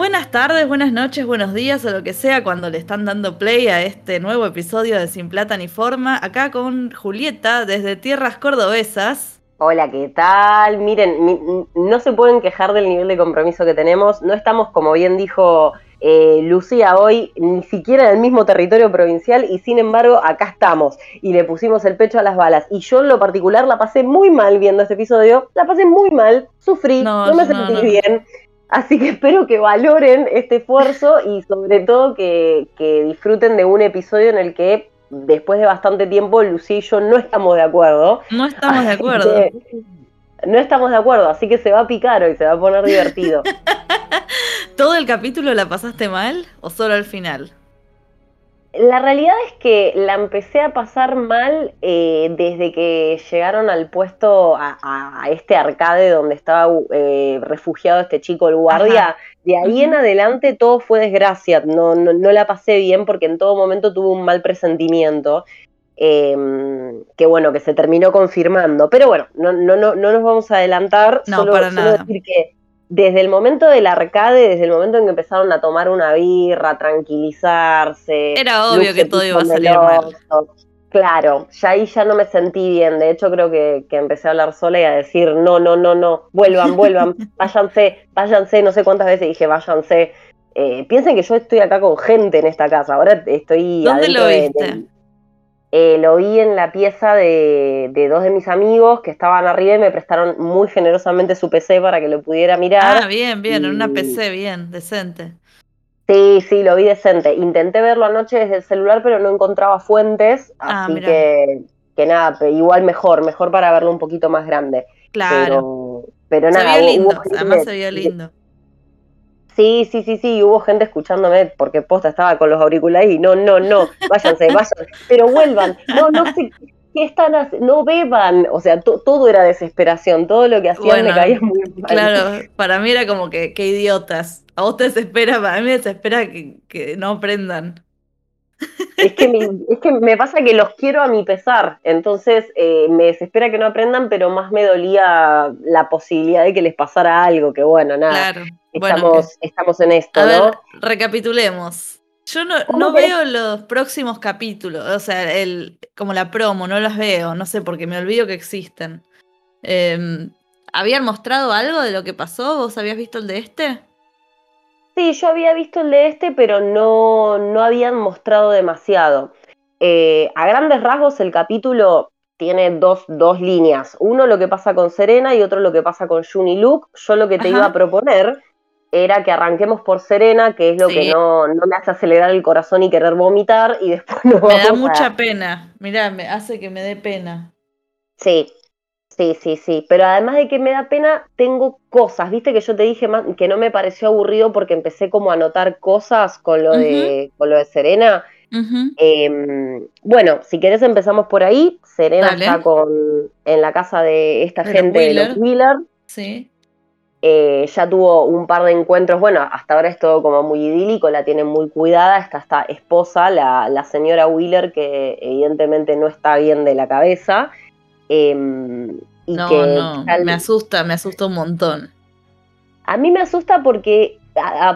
Buenas tardes, buenas noches, buenos días o lo que sea cuando le están dando play a este nuevo episodio de Sin Plata ni Forma, acá con Julieta desde Tierras Cordobesas. Hola, ¿qué tal? Miren, no se pueden quejar del nivel de compromiso que tenemos, no estamos, como bien dijo eh, Lucía hoy, ni siquiera en el mismo territorio provincial y sin embargo acá estamos y le pusimos el pecho a las balas. Y yo en lo particular la pasé muy mal viendo este episodio, la pasé muy mal, sufrí, no, me sentí bien. Así que espero que valoren este esfuerzo y sobre todo que, disfruten de un episodio en el que después de bastante tiempo Lucía y yo no estamos de acuerdo. No estamos de acuerdo. no estamos de acuerdo, así que se va a picar hoy, se va a poner divertido. ¿Todo el capítulo la pasaste mal o solo al final? La realidad es que la empecé a pasar mal eh, desde que llegaron al puesto, a, este arcade donde estaba eh, refugiado este chico, el guardia. De ahí en adelante todo fue desgracia. No, no, la pasé bien porque en todo momento tuve un mal presentimiento. Em, que bueno, que se terminó confirmando. Pero bueno, no, no, no, no nos vamos a adelantar. No, para nada. decir que desde el momento del arcade, desde el momento en que empezaron a tomar una birra, tranquilizarse. Era obvio que todo iba a salir mal. Claro, ya ahí ya no me sentí bien. De hecho, creo que, empecé a hablar sola y a decir, no, no, no, no, vuelvan, vuelvan, váyanse, váyanse, no sé cuántas veces dije, váyanse. Eh, piensen que yo estoy acá con gente en esta casa. Ahora estoy. ¿Dónde lo viste? Eh, lo vi en la pieza de, dos de mis amigos que estaban arriba y me prestaron muy generosamente su PC para que lo pudiera mirar. Ah, bien, bien, en una PC, bien, decente. Sí, sí, lo vi decente. Intenté verlo anoche desde el celular, pero no encontraba fuentes, ah, así que, que nada, igual mejor, mejor para verlo un poquito más grande. Claro. Pero, pero se nada. Veía lindo, además se veía lindo. Sí, sí, sí, sí, hubo gente escuchándome porque posta estaba con los auriculares y no, no, no, váyanse, váyanse, pero vuelvan, no, no sé, ¿qué están haciendo? No beban, o sea, todo era desesperación, todo lo que hacían me caía muy mal. Claro, para mí era como que, qué idiotas, a vos te desespera, para mí me desespera que, que no aprendan. Es que, me, es que me pasa que los quiero a mi pesar, entonces eh, me desespera que no aprendan, pero más me dolía la posibilidad de que les pasara algo, que bueno, nada. Claro. Estamos, estamos en esto, a ¿no? Ver, recapitulemos. Yo no, no veo los próximos capítulos, o sea, el, como la promo, no las veo, no sé, porque me olvido que existen. Em, ¿Habían mostrado algo de lo que pasó? ¿Vos habías visto el de este? Sí, yo había visto el de este, pero no, no habían mostrado demasiado. Eh, a grandes rasgos, el capítulo tiene dos, dos, líneas. Uno lo que pasa con Serena y otro lo que pasa con Jun y Luke. Yo lo que te iba a proponer era que arranquemos por Serena, que es lo que no, no, me hace acelerar el corazón y querer vomitar, y después no Me da mucha pena, mirá, me hace que me dé pena. Sí, sí, sí, sí, pero además de que me da pena, tengo cosas, viste que yo te dije que no me pareció aburrido porque empecé como a notar cosas con lo, de, con lo de Serena. Em, bueno, si querés empezamos por ahí. Serena está con, en la casa de esta gente de los Wheeler. Sí. Eh, ya tuvo un par de encuentros, bueno, hasta ahora es todo como muy idílico, la tienen muy cuidada, está esta esposa, la, señora Wheeler, que evidentemente no está bien de la cabeza. Em, y no, que no, me asusta, me asusta un montón. A mí me asusta porque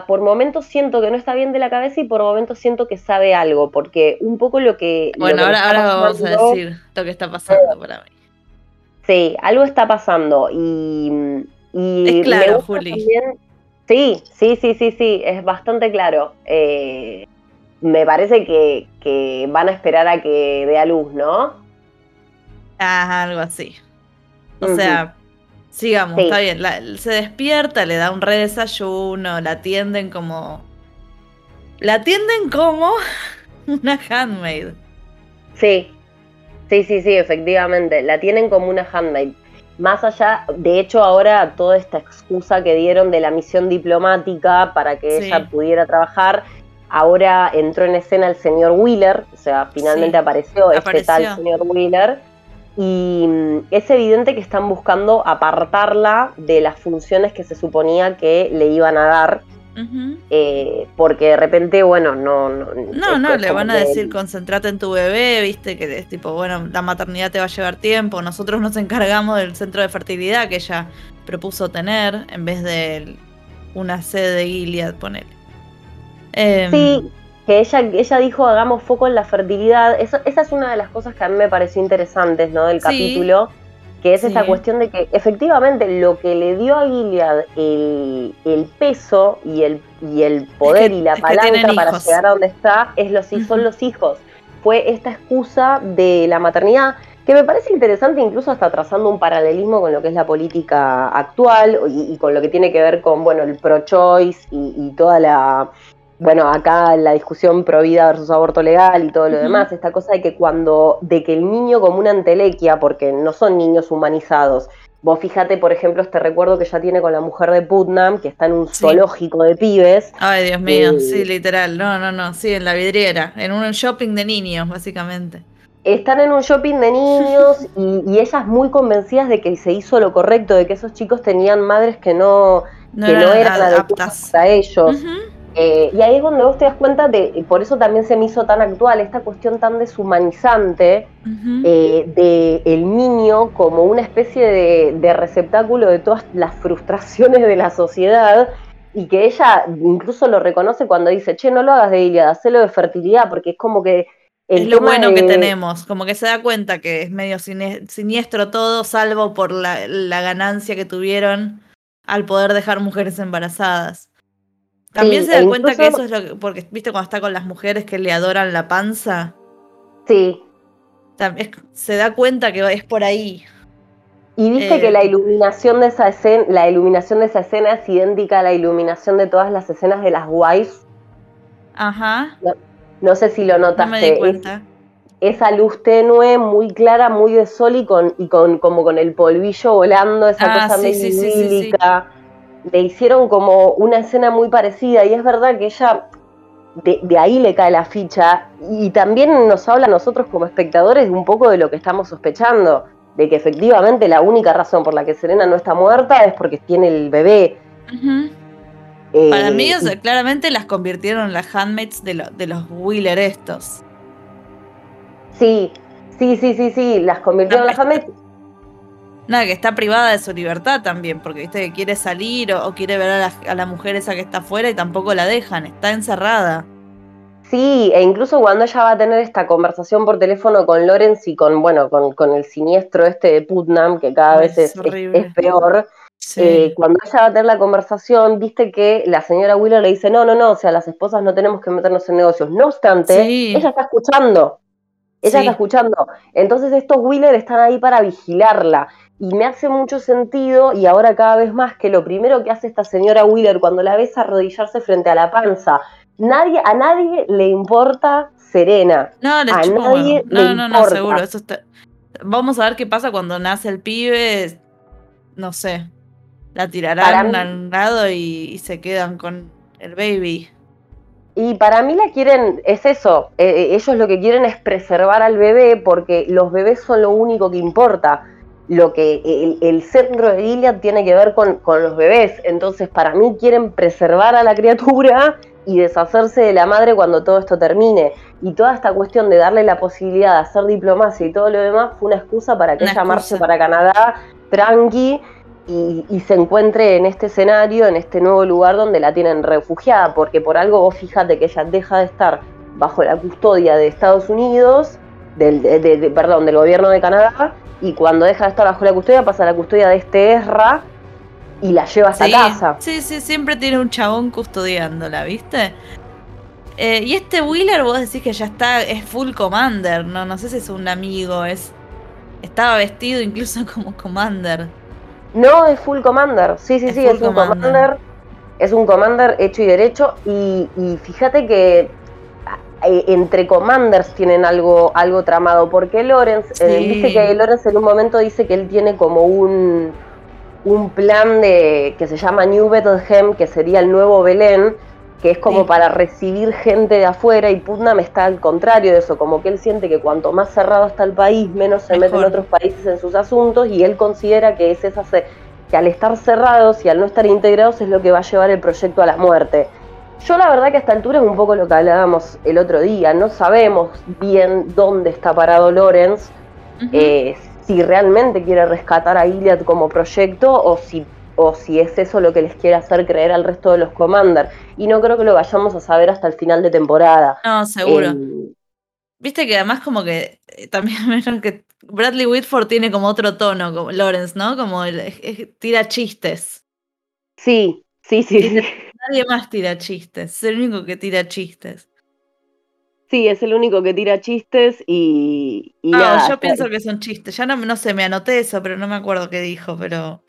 por momentos siento que no está bien de la cabeza y por momentos siento que sabe algo, porque un poco lo que... Bueno, ahora, ahora vamos a decir lo que está pasando para mí. Sí, algo está pasando y es claro, Juli. sí, sí, sí, sí, sí, es bastante claro. Eh, me parece que, van a esperar a que dé a luz, ¿no? Ah, algo así. O sea, sigamos, está bien. se despierta, le da un redesayuno, la atienden como. La atienden como una handmaid. Sí, sí, sí, sí, efectivamente. La tienen como una handmaid más allá, de hecho ahora toda esta excusa que dieron de la misión diplomática para que ella pudiera trabajar, ahora entró en escena el señor Wheeler, o sea, finalmente apareció, este tal señor Wheeler, y mm, es evidente que están buscando apartarla de las funciones que se suponía que le iban a dar eh, porque de repente, bueno, no. No, no, no le van a decir concentrate en tu bebé, viste, que es tipo, bueno, la maternidad te va a llevar tiempo. Nosotros nos encargamos del centro de fertilidad que ella propuso tener en vez del una sede de Gilead, ponele. Em, sí, que ella, ella dijo hagamos foco en la fertilidad. esa es una de las cosas que a mí me pareció interesantes ¿no? del capítulo, que es esa cuestión de que efectivamente lo que le dio a Gilead el, peso y el, y el poder y la palanca para llegar a donde está es los, son los hijos. Fue esta excusa de la maternidad que me parece interesante incluso hasta trazando un paralelismo con lo que es la política actual y, con lo que tiene que ver con bueno el pro-choice y, toda la bueno acá la discusión pro vida versus aborto legal y todo lo demás esta cosa de que cuando de que el niño como una entelequia porque no son niños humanizados Vos fíjate, por ejemplo, este recuerdo que ya tiene con la mujer de Putnam, que está en un zoológico de pibes. Ay, Dios mío, eh, sí, literal. No, no, no, sí, en la vidriera, en un shopping de niños, básicamente están en un shopping de niños y, ellas muy convencidas de que se hizo lo correcto, de que esos chicos tenían madres que no, no, eran, adecuadas para ellos. Eh, y ahí es donde vos te das cuenta de, por eso también se me hizo tan actual, esta cuestión tan deshumanizante eh, de el niño como una especie de, receptáculo de todas las frustraciones de la sociedad y que ella incluso lo reconoce cuando dice, che, no lo hagas de Iliad, hacelo de fertilidad, porque es como que es lo bueno que tenemos, como que se da cuenta que es medio siniestro todo, salvo por la, ganancia que tuvieron al poder dejar mujeres embarazadas. También se da e cuenta que eso es lo que, porque viste cuando está con las mujeres que le adoran la panza. Sí. se da cuenta que es por ahí. Y viste que la eh, iluminación de esa escena, la iluminación de esa escena es idéntica a la iluminación de todas las escenas de las wives. Ajá. No sé si lo notaste. No me di cuenta. esa luz tenue, muy clara, muy de sol y con, y con como con el polvillo volando, esa ah, cosa medio sí, Le hicieron como una escena muy parecida y es verdad que ella de, de, ahí le cae la ficha y también nos habla a nosotros como espectadores un poco de lo que estamos sospechando, de que efectivamente la única razón por la que Serena no está muerta es porque tiene el bebé. Para mí, eh, claramente las convirtieron en las handmaids de, de los Wheeler estos. Sí, sí, sí, sí, sí, las convirtieron en las handmaids. Nada, que está privada de su libertad también, porque viste que quiere salir o, quiere ver a la, mujer esa que está afuera y tampoco la dejan, está encerrada. Sí, e incluso cuando ella va a tener esta conversación por teléfono con Lorenz y con, bueno, con, con el siniestro este de Putnam, que cada vez es, es, peor, eh, cuando ella va a tener la conversación, viste que la señora Wheeler le dice, no, no, no, o sea, las esposas no tenemos que meternos en negocios. No obstante, ella está escuchando. Ella está escuchando. Entonces estos Wheeler están ahí para vigilarla. Y me hace mucho sentido, y ahora cada vez más, que lo primero que hace esta señora Wheeler cuando la ves arrodillarse frente a la panza, nadie, a nadie le importa Serena. No, a nadie no, le no, no, seguro. Eso Vamos a ver qué pasa cuando nace el pibe. No sé, la tirarán al lado y, se quedan con el baby. Y para mí la quieren, es eso, eh, eh, ellos lo que quieren es preservar al bebé porque los bebés son lo único que importa. Lo que el, centro de Gilead tiene que ver con, con, los bebés. Entonces, para mí quieren preservar a la criatura y deshacerse de la madre cuando todo esto termine. Y toda esta cuestión de darle la posibilidad de hacer diplomacia y todo lo demás fue una excusa para que ella marche para Canadá tranqui y, se encuentre en este escenario, en este nuevo lugar donde la tienen refugiada, porque por algo vos fíjate que ella deja de estar bajo la custodia de Estados Unidos, del, de, perdón, del gobierno de Canadá, y cuando deja de estar bajo la custodia pasa a la custodia de este Ezra y la lleva a casa. Sí, sí, siempre tiene un chabón custodiándola, ¿viste? Eh, y este Wheeler, vos decís que ya está, es full commander, no, no sé si es un amigo, es. Estaba vestido incluso como commander. No, es full commander. Sí, sí, sí, es un commander. Es un commander hecho y derecho. Y, fíjate que eh, entre commanders tienen algo, algo tramado. Porque Lorenz, eh, dice que Lorenz en un momento dice que él tiene como un, un plan de que se llama New Bethlehem, que sería el nuevo Belén que es como para recibir gente de afuera y Putnam está al contrario de eso, como que él siente que cuanto más cerrado está el país, menos se mete en otros países en sus asuntos y él considera que es esa que al estar cerrados y al no estar integrados es lo que va a llevar el proyecto a la muerte. Yo la verdad que a esta altura es un poco lo que hablábamos el otro día, no sabemos bien dónde está parado Lorenz, eh, si realmente quiere rescatar a Iliad como proyecto o si o si es eso lo que les quiere hacer creer al resto de los Commander. Y no creo que lo vayamos a saber hasta el final de temporada. No, seguro. Em, Viste que además como que eh, también que Bradley Whitford tiene como otro tono, como Lawrence, ¿no? Como tira chistes. Sí, sí, sí, Nadie más tira chistes, es el único que tira chistes. Sí, es el único que tira chistes y. y ah, yo pienso que son chistes. Ya no, no sé, me anoté eso, pero no me acuerdo qué dijo, pero.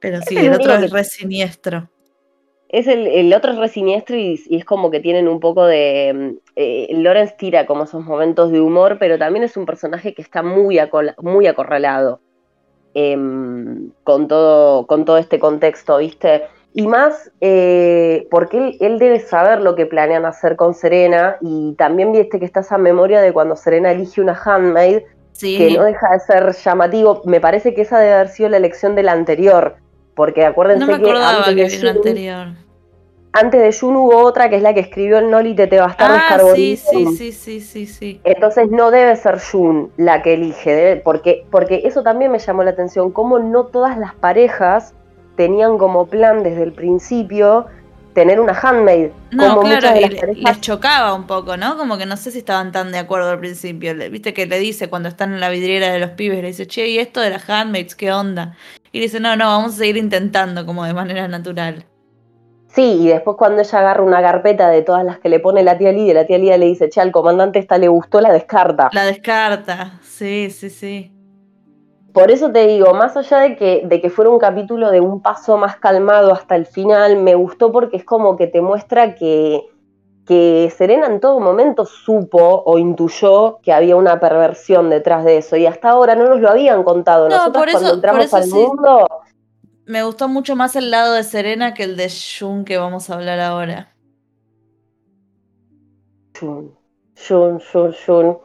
Pero sí, el, otro es re siniestro. Es el, el otro es re siniestro y, es como que tienen un poco de. Mm, eh, Lawrence tira como esos momentos de humor, pero también es un personaje que está muy, muy acorralado em, con, todo, con todo este contexto, ¿viste? Y más eh, porque él, debe saber lo que planean hacer con Serena y también viste que está esa memoria de cuando Serena elige una handmaid, que no deja de ser llamativo. Me parece que esa debe haber sido la elección de la anterior, porque acuérdense que antes de Jun, anterior. Antes de Jun hubo otra que es la que escribió el Noli Te Bastardes ah, sí, sí, sí, sí, sí, sí. Entonces no debe ser Jun la que elige, porque, porque eso también me llamó la atención, cómo no todas las parejas tenían como plan desde el principio tener una handmaid. No, claro, les chocaba un poco, ¿no? Como que no sé si estaban tan de acuerdo al principio. Viste que le dice cuando están en la vidriera de los pibes, le dice, che, ¿y esto de las handmaids qué onda? Y dice, no, no, vamos a seguir intentando como de manera natural. Sí, y después cuando ella agarra una carpeta de todas las que le pone la tía Lidia, la tía Lidia le dice, che, al comandante esta le gustó, la descarta. La descarta, sí, sí, sí. Por eso te digo, más allá de que, de que fuera un capítulo de un paso más calmado hasta el final, me gustó porque es como que te muestra que, que Serena en todo momento supo o intuyó que había una perversión detrás de eso y hasta ahora no nos lo habían contado. No, Nosotros por eso, cuando entramos al mundo... Me gustó mucho más el lado de Serena que el de Jun que vamos a hablar ahora. Jun, Jun, Jun, Jun.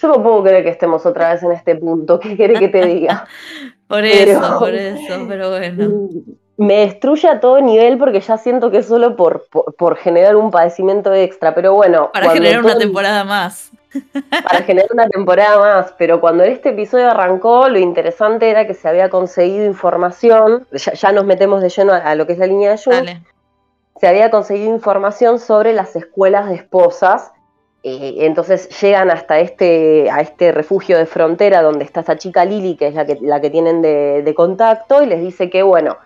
Yo no puedo creer que estemos otra vez en este punto. ¿Qué quiere que te diga? por eso, por eso, pero bueno. Me destruye a todo nivel porque ya siento que es solo por, por, generar un padecimiento extra. Pero bueno. Para generar una temporada más. Para generar una temporada más. Pero cuando este episodio arrancó, lo interesante era que se había conseguido información. Ya, nos metemos de lleno a, lo que es la línea de Jun. Se había conseguido información sobre las escuelas de esposas eh, entonces llegan hasta este, a este refugio de frontera donde está esta chica Lili, que es la que, la que tienen de, contacto, y les dice que, bueno,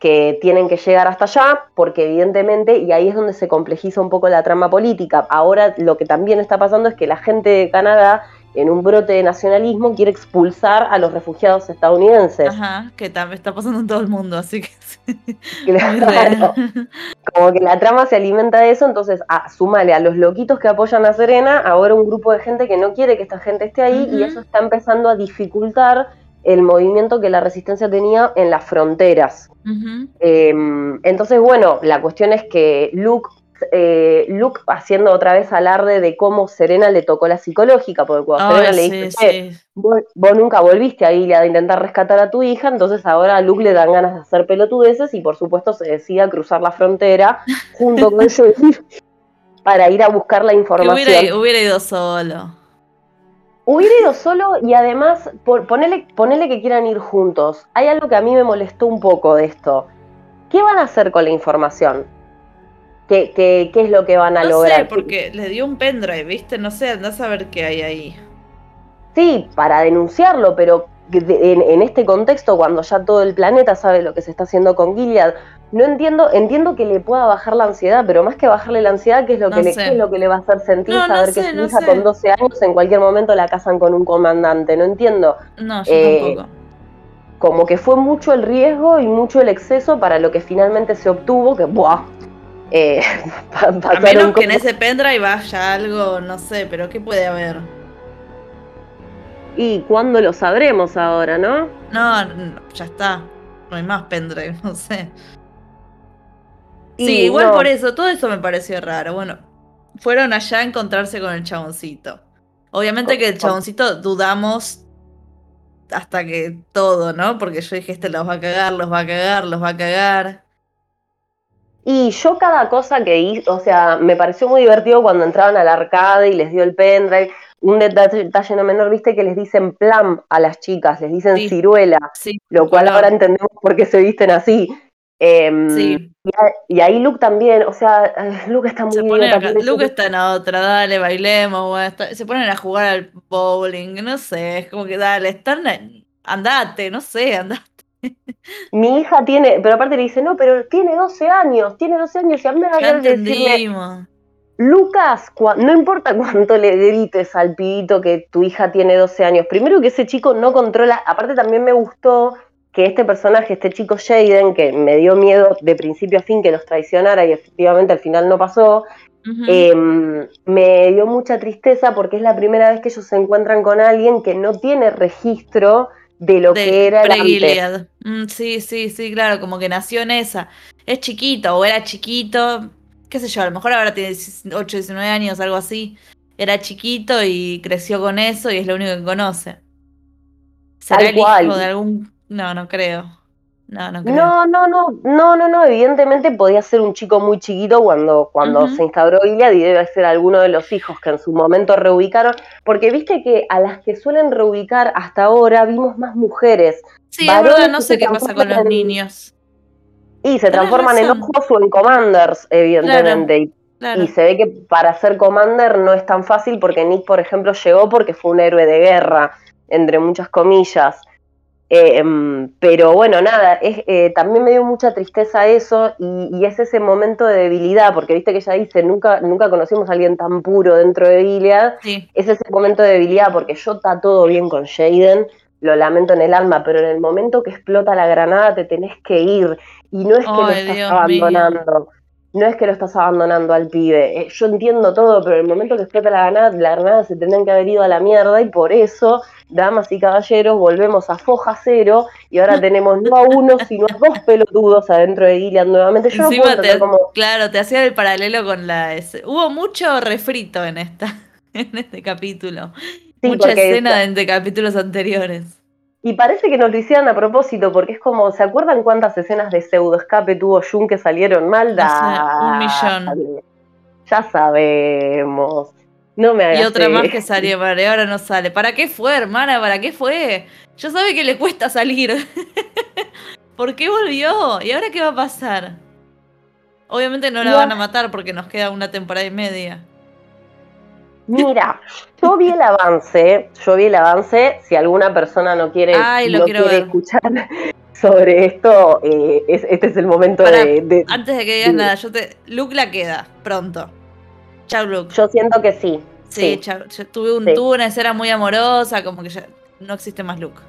que tienen que llegar hasta allá, porque evidentemente, y ahí es donde se complejiza un poco la trama política. Ahora lo que también está pasando es que la gente de Canadá en un brote de nacionalismo, quiere expulsar a los refugiados estadounidenses. Ajá, que también está pasando en todo el mundo, así que... como que la trama se alimenta de eso, entonces a, súmale a los loquitos que apoyan a Serena, ahora un grupo de gente que no quiere que esta gente esté ahí, y eso está empezando a dificultar el movimiento que la resistencia tenía en las fronteras. Em, entonces, bueno, la cuestión es que Luke eh, Luke haciendo otra vez alarde de cómo Serena le tocó la psicológica, porque cuando Serena le dice, vos, nunca volviste a ir a intentar rescatar a tu hija, entonces ahora a Luke le dan ganas de hacer pelotudeces y por supuesto se decide a cruzar la frontera junto con ellos para ir a buscar la información. Hubiera, ido solo. Hubiera ido solo y además, ponele, ponele que quieran ir juntos. Hay algo que a mí me molestó un poco de esto. ¿Qué van a hacer con la información? ¿Qué, es lo que van a lograr? No sé, porque le dio un pendrive, ¿viste? No sé, andás a ver qué hay ahí. Sí, para denunciarlo, pero en, este contexto, cuando ya todo el planeta sabe lo que se está haciendo con Gilead, no entiendo, entiendo que le pueda bajar la ansiedad, pero más que bajarle la ansiedad, ¿qué es lo, que, le, es lo que le va a hacer sentir saber que su hija con 12 años en cualquier momento la casan con un comandante? No entiendo. No, yo eh, tampoco. Como que fue mucho el riesgo y mucho el exceso para lo que finalmente se obtuvo, que ¡buah! Eh, a menos que en ese pendrive vaya algo, no sé, pero ¿qué puede haber? ¿Y cuándo lo sabremos ahora, no? No, ya está. No hay más pendrive, no sé. sí, igual por eso, todo eso me pareció raro. Bueno, fueron allá a encontrarse con el chaboncito. Obviamente que el chaboncito dudamos hasta que todo, ¿no? Porque yo dije, este los va a cagar, los va a cagar, los va a cagar. Y yo cada cosa que hice, o sea, me pareció muy divertido cuando entraban al arcade y les dio el pendrive. un detalle, no menor, viste que les dicen plan a las chicas, les dicen ciruela, lo cual ahora entendemos por qué se visten así. Em, sí. Y, ahí Luke también, o sea, Luke está muy bien. Luke está en otra, dale, bailemos, se ponen a jugar al bowling, no sé, es como que dale, están, andate, no sé, andate. Mi hija tiene, pero aparte le dice, no, pero tiene 12 años, tiene 12 años, y a mí me va a decirle, Lucas, no importa cuánto le grites al pibito que tu hija tiene 12 años, primero que ese chico no controla, aparte también me gustó que este personaje, este chico Jaden, que me dio miedo de principio a fin que los traicionara y efectivamente al final no pasó, em, me dio mucha tristeza porque es la primera vez que ellos se encuentran con alguien que no tiene registro de lo que era el mm, sí, sí, sí, claro, como que nació en esa. Es chiquito o era chiquito, qué sé yo, a lo mejor ahora tiene 8, 19 años, algo así. Era chiquito y creció con eso y es lo único que conoce. ¿Será el hijo de algún no, no creo. No, no creo. No, no, no, no, no, no. Evidentemente podía ser un chico muy chiquito cuando, cuando se instauró Iliad y debe ser alguno de los hijos que en su momento reubicaron. Porque viste que a las que suelen reubicar hasta ahora vimos más mujeres. Sí, es verdad, no sé qué pasa con los niños. Y se transforman en ojos o en commanders, evidentemente. Y se ve que para ser commander no es tan fácil porque Nick, por ejemplo, llegó porque fue un héroe de guerra, entre muchas comillas. Em, pero bueno, nada, es, eh, también me dio mucha tristeza eso y, es ese momento de debilidad, porque viste que ella dice, nunca, nunca conocimos a alguien tan puro dentro de Gilead, es ese momento de debilidad, porque yo está todo bien con Jaden, lo lamento en el alma, pero en el momento que explota la granada te tenés que ir. Y no es que lo estás abandonando. No es que lo estás abandonando al pibe. Eh, yo entiendo todo, pero en el momento que explota la granada, la granada se tendrían que haber ido a la mierda y por eso damas y caballeros, volvemos a foja cero y ahora tenemos no a uno, sino a dos pelotudos adentro de Gilead nuevamente. Yo Claro, te hacía el paralelo con la... Hubo mucho refrito en esta, en este capítulo. Mucha escena de capítulos anteriores. Y parece que nos lo hicieron a propósito, porque es como, ¿se acuerdan cuántas escenas de pseudo escape tuvo Jun que salieron mal? un millón. Ya sabemos. No me Y otra más que salió, y ahora no sale. ¿Para qué fue, hermana? ¿Para qué fue? Yo sabe que le cuesta salir. ¿Por qué volvió? ¿Y ahora qué va a pasar? Obviamente no la van a matar porque nos queda una temporada y media. Mira, yo vi el avance, yo vi el avance, si alguna persona no quiere, escuchar sobre esto, eh, este es el momento de, Antes de que digas nada, yo te... Luke la queda, pronto. Chau, Luke. Yo siento que sí. Sí, tuve, un, una escena muy amorosa, como que ya no existe más Luke.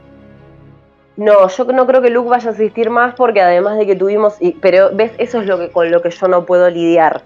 No, yo no creo que Luke vaya a existir más porque además de que tuvimos, pero ves, eso es lo que con lo que yo no puedo lidiar.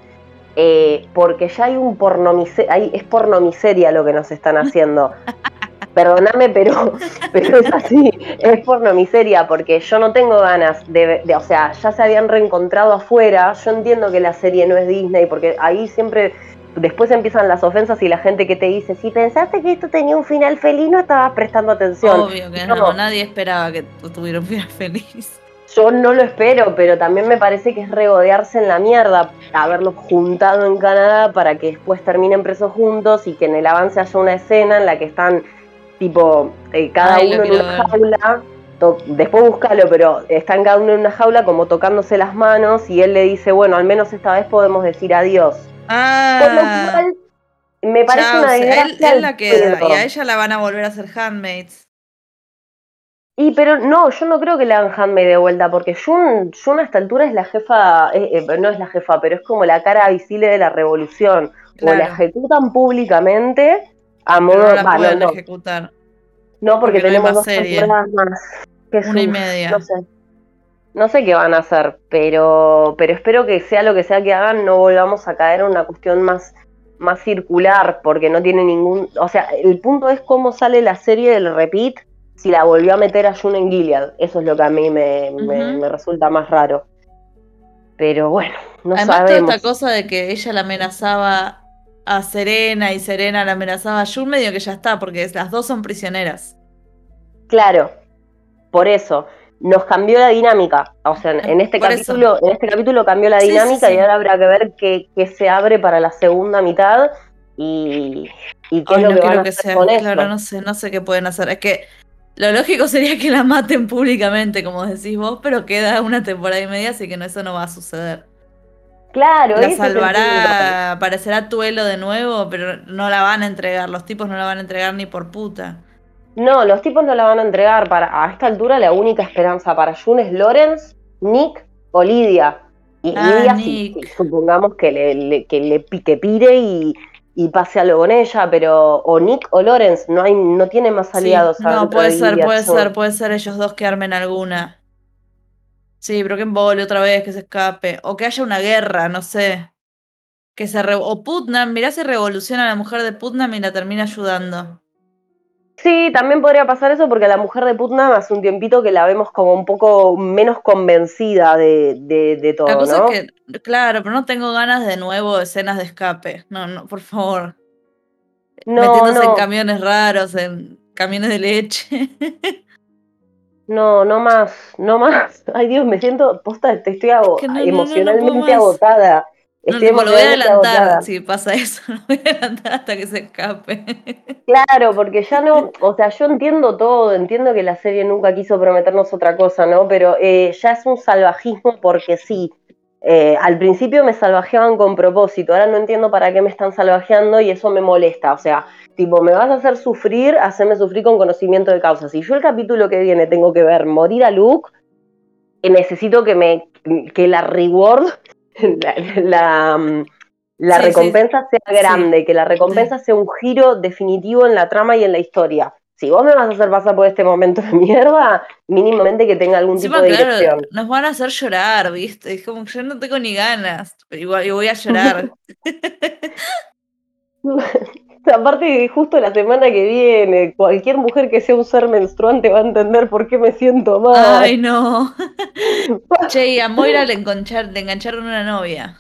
Eh, porque ya hay un porno hay, es porno miseria lo que nos están haciendo. Perdóname, pero, pero es así, es porno miseria, porque yo no tengo ganas de, de, o sea, ya se habían reencontrado afuera, yo entiendo que la serie no es Disney, porque ahí siempre después empiezan las ofensas y la gente que te dice, si pensaste que esto tenía un final feliz, no estabas prestando atención. Obvio que no, nadie esperaba que tuviera un final feliz. Yo no lo espero, pero también me parece que es regodearse en la mierda, haberlos juntado en Canadá para que después terminen presos juntos y que en el avance haya una escena en la que están, tipo, eh, cada uno en una jaula. Después búscalo, pero están cada uno en una jaula como tocándose las manos y él le dice, bueno, al menos esta vez podemos decir adiós. Ah. me parece una él, la queda y a ella la van a volver a hacer handmaids. Y pero no, yo no creo que le hagan handmaid de vuelta, porque Jun, Jun a esta altura es la jefa, eh, eh, no es la jefa, pero es como la cara visible de la revolución. O la ejecutan públicamente a modo no la pueden ejecutar. No, porque, tenemos dos temporadas más. Una y media. No sé. No sé qué van a hacer, pero, pero espero que sea lo que sea que hagan, no volvamos a caer en una cuestión más, más circular, porque no tiene ningún. O sea, el punto es cómo sale la serie del repeat si la volvió a meter a June en Gilead. Eso es lo que a mí me, resulta más raro. Pero bueno, no Además, sabemos. toda esta cosa de que ella la amenazaba a Serena y Serena la amenazaba a June, medio que ya está, porque las dos son prisioneras. Claro, por eso nos cambió la dinámica. O sea, en este capítulo, en este capítulo cambió la dinámica y ahora habrá que ver qué, se abre para la segunda mitad. Y ¿Y qué es lo no que van a que hacer sea. con Claro, no sé, no sé qué pueden hacer. Es que lo lógico sería que la maten públicamente, como decís vos, pero queda una temporada y media, así que no, eso no va a suceder. Claro, La salvará, aparecerá Tuelo de nuevo, pero no la van a entregar. Los tipos no la van a entregar ni por puta. No, los tipos no la van a entregar. Para, a esta altura la única esperanza para Jun es Lawrence, Nick o Lidia. Y Ah, Lidia, si- Nick. si supongamos que le, le- que le que pire y, y pase algo con ella, pero o Nick o Lawrence, no hay, no tiene más Sí, aliados. no, puede de ser, puede ser, puede ser ellos dos que armen alguna. Sí, pero que embole otra vez, que se escape. O que haya una guerra, no sé. Que se re- O Putnam, mirá si revoluciona a la mujer de Putnam y la termina ayudando. Sí, también podría pasar eso porque la mujer de Putnam hace un tiempito que la vemos como un poco menos convencida de, de, de todo, La cosa ¿no? es que, claro, pero no tengo ganas de nuevo de escenas de escape. No, no, por favor. No, Metiéndose en camiones raros, en camiones de leche. no, no más, no más. Ay Dios, me siento, posta, te estoy Que no, emocionalmente agotada. No, tipo, lo voy a adelantar si pasa eso. Lo voy a adelantar hasta que se escape. Claro, porque ya no, o sea, yo entiendo todo, entiendo que la serie nunca quiso prometernos otra cosa, ¿no? Pero eh, ya es un salvajismo porque sí. Eh, al principio me salvajeaban con propósito, ahora no entiendo para qué me están salvajeando y eso me molesta. O sea, tipo, me vas a hacer sufrir, hacerme sufrir con conocimiento de causa. Si yo el capítulo que viene tengo que ver morir a Luke, eh, necesito que me que la reward, la, la, mm, la Sí, sí. recompensa sea grande, que la recompensa sea un giro definitivo en la trama y en la historia. Si vos me vas a hacer pasar por este momento de mierda, mínimamente que tenga algún tipo de claro, dirección. nos van a hacer llorar, ¿viste? Es como que yo no tengo ni ganas. Pero igual y voy a llorar. Aparte, justo la semana que viene, cualquier mujer que sea un ser menstruante va a entender por qué me siento mal. Ay, no. che, y a Moira le, enganchar- le engancharon una novia.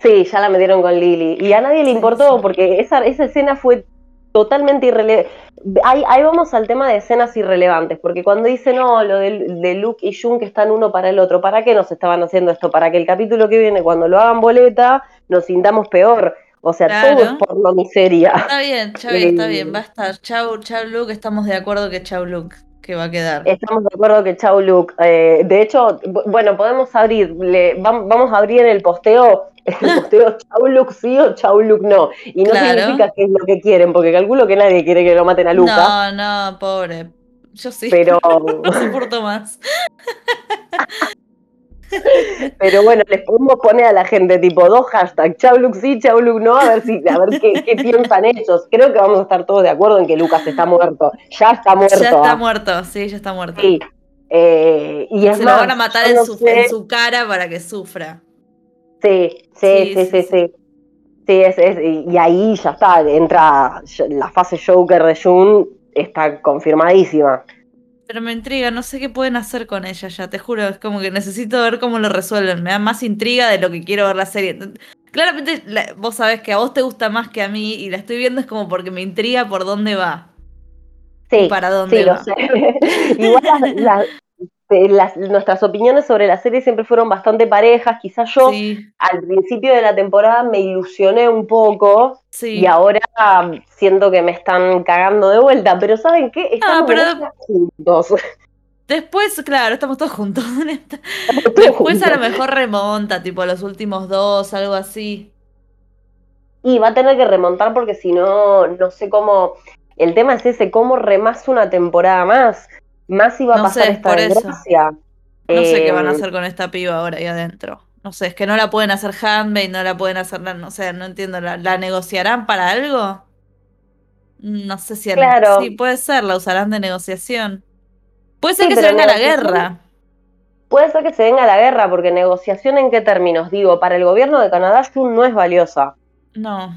Sí, ya la metieron con Lily. Y a nadie le importó porque esa, esa escena fue totalmente irrelevante. Ahí, ahí vamos al tema de escenas irrelevantes, porque cuando dice no, lo de, de Luke y Jun que están uno para el otro, ¿para qué nos estaban haciendo esto? Para que el capítulo que viene, cuando lo hagan boleta, nos sintamos peor. O sea, todo Claro. es por lo miseria. Está bien, Chavi, está Eh, bien, va a estar. Chau, chau, Luke, estamos de acuerdo que chau, Luke, que va a quedar. Estamos de acuerdo que chau Luke. Eh, de hecho, bu- bueno, podemos abrir, le- vamos a abrir en el posteo, el posteo chau Luke sí o chau Luke no. Y no Claro. significa que es lo que quieren, porque calculo que nadie quiere que lo maten a Luca. No, no, pobre. Yo sí. Pero, No soporto más. Pero bueno, les podemos poner a la gente tipo dos hashtags, chau Luke sí, chau Luke no, a ver si, a ver qué, qué piensan ellos. Creo que vamos a estar todos de acuerdo en que Lucas está muerto. Ya está muerto. Ya está ah. muerto, sí, ya está muerto. Sí. Eh, y es Se más, lo van a matar en no su, sé- en su cara para que sufra. Sí, sí, Sí, sí, sí, sí, sí. sí. Es, es- y ahí ya está, entra la fase Joker de Jun, está confirmadísima. Pero me intriga, no sé qué pueden hacer con ella ya, te juro, es como que necesito ver cómo lo resuelven, me da más intriga de lo que quiero ver la serie. Claramente la- vos sabés que a vos te gusta más que a mí y la estoy viendo es como porque me intriga por dónde va. Sí, ¿Para dónde sí, lo sé. Igual las- las- las- nuestras opiniones sobre la serie siempre fueron bastante parejas, quizás yo Sí, al principio de la temporada me ilusioné un poco sí. y ahora um, siento que me están cagando de vuelta, pero ¿saben qué? Estamos pero- de vuelta juntos. Después, claro, estamos todos juntos. Estamos Después a lo mejor remonta, tipo los últimos dos, algo así. Y va a tener que remontar porque si no, no sé cómo. El tema es ese, ¿cómo remás una temporada más? Más iba a No pasar sé, esta por eso. No sé qué van a Eh, hacer con esta piba ahora ahí adentro. No sé, es que no la pueden hacer handmade, no la pueden hacer, no sé, no entiendo, ¿la, la negociarán para algo? No sé si... Claro. Sí, puede ser, la usarán de negociación. Puede ser Sí, que se venga la guerra. Puede ser que se venga la guerra, porque negociación en qué términos? Digo, para el gobierno de Canadá, Jun no es valiosa. No.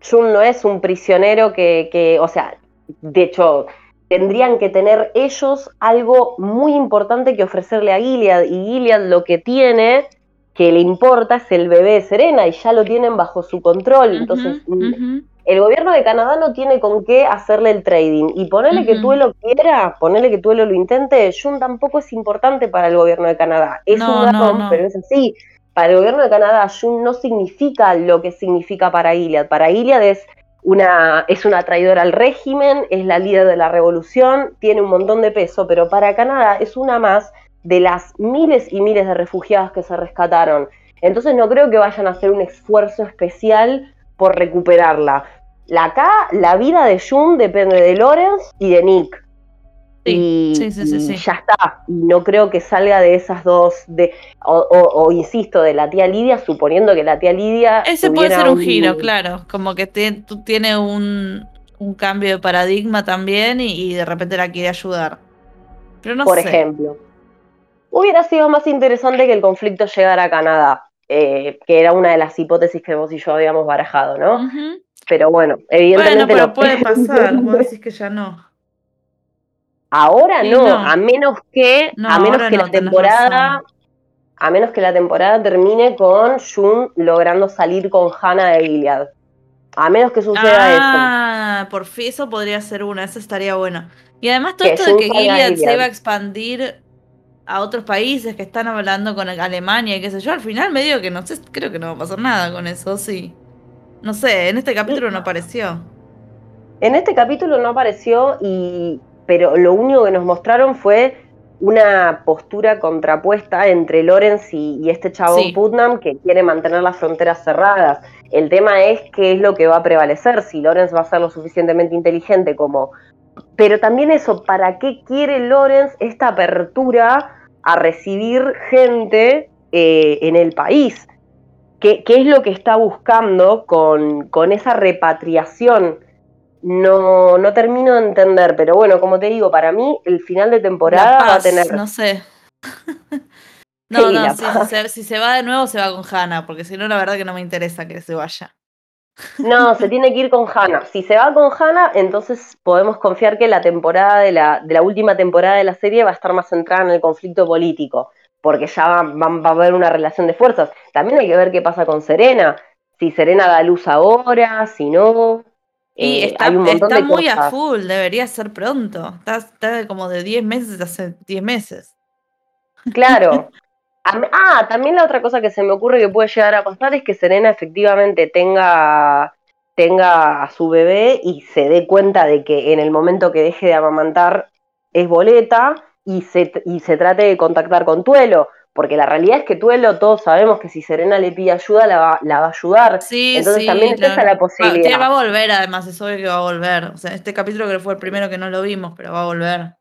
Jun no es un prisionero que, que, o sea, de hecho, tendrían que tener ellos algo muy importante que ofrecerle a Gilead, y Gilead lo que tiene, que le importa, es el bebé de Serena, y ya lo tienen bajo su control. Entonces, mm, el gobierno de Canadá no tiene con qué hacerle el trading. Y ponerle que Ujú. Tuelo quiera, ponerle que Tuelo lo intente, Jun tampoco es importante para el gobierno de Canadá. Es No, un no, garrón, no. pero es así. Para el gobierno de Canadá, Jun no significa lo que significa para Gilead. Para Gilead es una, es una traidora al régimen, es la líder de la revolución, tiene un montón de peso, pero para Canadá es una más de las miles y miles de refugiados que se rescataron. Entonces no creo que vayan a hacer un esfuerzo especial por recuperarla. La, acá la vida de Jun depende de Lawrence y de Nick. Y, ya está. Y no creo que salga de esas dos, de, o, insisto, de la tía Lidia, suponiendo que la tía Lidia. Ese puede ser un, giro, claro. Como que tú tiene un, cambio de paradigma también y, de repente la quiere ayudar. Pero no Por ejemplo, hubiera sido más interesante que el conflicto llegara a Canadá. Eh, que era una de las hipótesis que vos y yo habíamos barajado, ¿no? Pero bueno, evidentemente. Bueno, pero puede pasar, vos decís que ya no. Ahora no, a menos que, a menos que la temporada. A menos que la temporada termine con Jun logrando salir con Hannah de Gilead. A menos que suceda eso. Ah, por fin eso podría ser una, eso estaría bueno. Y además todo esto de que Gilead se iba a expandir a otros países que están hablando con Alemania y qué sé yo, al final me digo que no sé, creo que no va a pasar nada con eso, sí. No sé, en este capítulo no apareció. En este capítulo no apareció y pero lo único que nos mostraron fue una postura contrapuesta entre Lorenz y, este chabón Putnam que quiere mantener las fronteras cerradas. El tema es qué es lo que va a prevalecer, si Lorenz va a ser lo suficientemente inteligente como pero también eso, ¿para qué quiere Lorenz esta apertura a recibir gente eh, en el país? ¿Qué, es lo que está buscando con, esa repatriación? No, no termino de entender, pero bueno, como te digo, para mí el final de temporada va a tener... No sé. no, no, si, se, si, se, va de nuevo se va con Hannah, porque si no, la verdad que no me interesa que se vaya. No, se tiene que ir con Hannah. Si se va con Hannah, entonces podemos confiar que la temporada de la, de la última temporada de la serie va a estar más centrada en el conflicto político, porque ya va, va, a haber una relación de fuerzas. También hay que ver qué pasa con Serena. Si Serena da luz ahora, si no. Y eh, está, está muy a full, debería ser pronto. Está, está como de 10 meses hace 10 meses. Claro, Ah, también la otra cosa que se me ocurre que puede llegar a pasar es que Serena efectivamente tenga, tenga a su bebé y se dé cuenta de que en el momento que deje de amamantar es boleta y se, y se trate de contactar con Tuelo. Porque la realidad es que Tuelo, todos sabemos que si Serena le pide ayuda, la va, la va a ayudar. Sí, Entonces también es esa la posibilidad. Va, va a volver, además, es obvio que va a volver. O sea, este capítulo que fue el primero que no lo vimos, pero va a volver.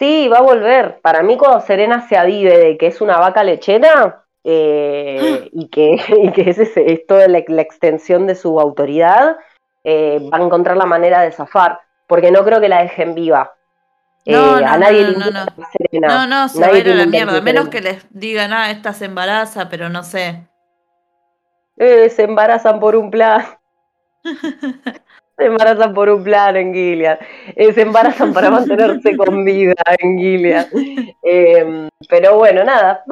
Sí, va a volver. Para mí cuando Serena se avive de que es una vaca lechera eh, y, que, y que ese es toda la, extensión de su autoridad, eh, va a encontrar la manera de zafar, porque no creo que la dejen viva. No, eh, no, a nadie no, le no, no. Serena. No, no, se va a ir a la mierda. Menos que les digan, ah, esta se embaraza, pero no sé. se embarazan por un plan. Se embarazan por un plan en Gilead. Eh, se embarazan para mantenerse con vida en Gilead. Em, pero bueno, nada.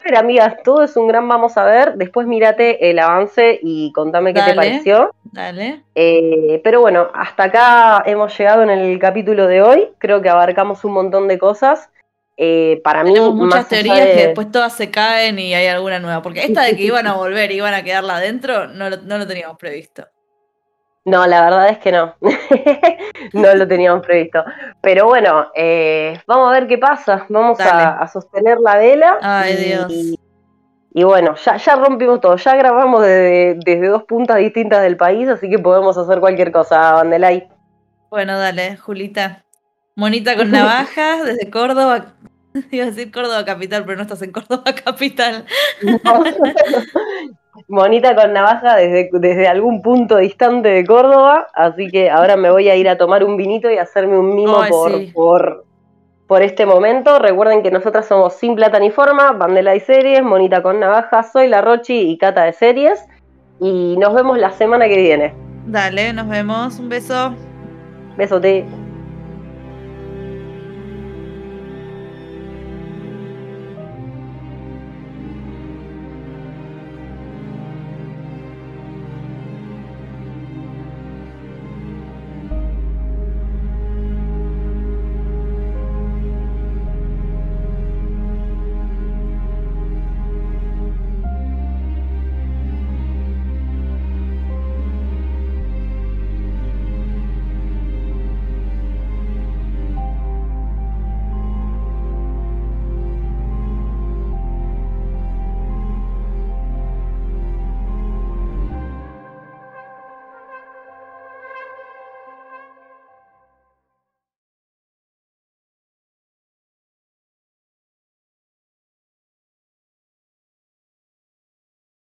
A ver, amigas, todo es un gran vamos a ver. Después mírate el avance y contame qué te pareció. Dale. Eh, pero bueno, hasta acá hemos llegado en el capítulo de hoy. Creo que abarcamos un montón de cosas. Eh, para mí, muchas teorías que después todas se caen y hay alguna nueva. Porque esta de que iban a volver y iban a quedarla adentro, no no lo teníamos previsto. No, la verdad es que no. no lo teníamos previsto. Pero bueno, eh, vamos a ver qué pasa. Vamos a, sostener la vela. Ay, Dios. Y bueno, ya, ya rompimos todo. Ya grabamos desde, dos puntas distintas del país, así que podemos hacer cualquier cosa, Vandelay. Bueno, dale, Julita. Monita con navajas desde Córdoba. Iba a decir Córdoba capital, pero no estás en Córdoba capital. Monita con navaja desde, desde algún punto distante de Córdoba, así que ahora me voy a ir a tomar un vinito y hacerme un mimo por, por, por, este momento. Recuerden que nosotras somos Sin Plata ni Forma, Bandela y Series, Monita con navaja, soy la Rochi y Cata de Series. Y nos vemos la semana que viene. Dale, nos vemos. Un beso. Besote.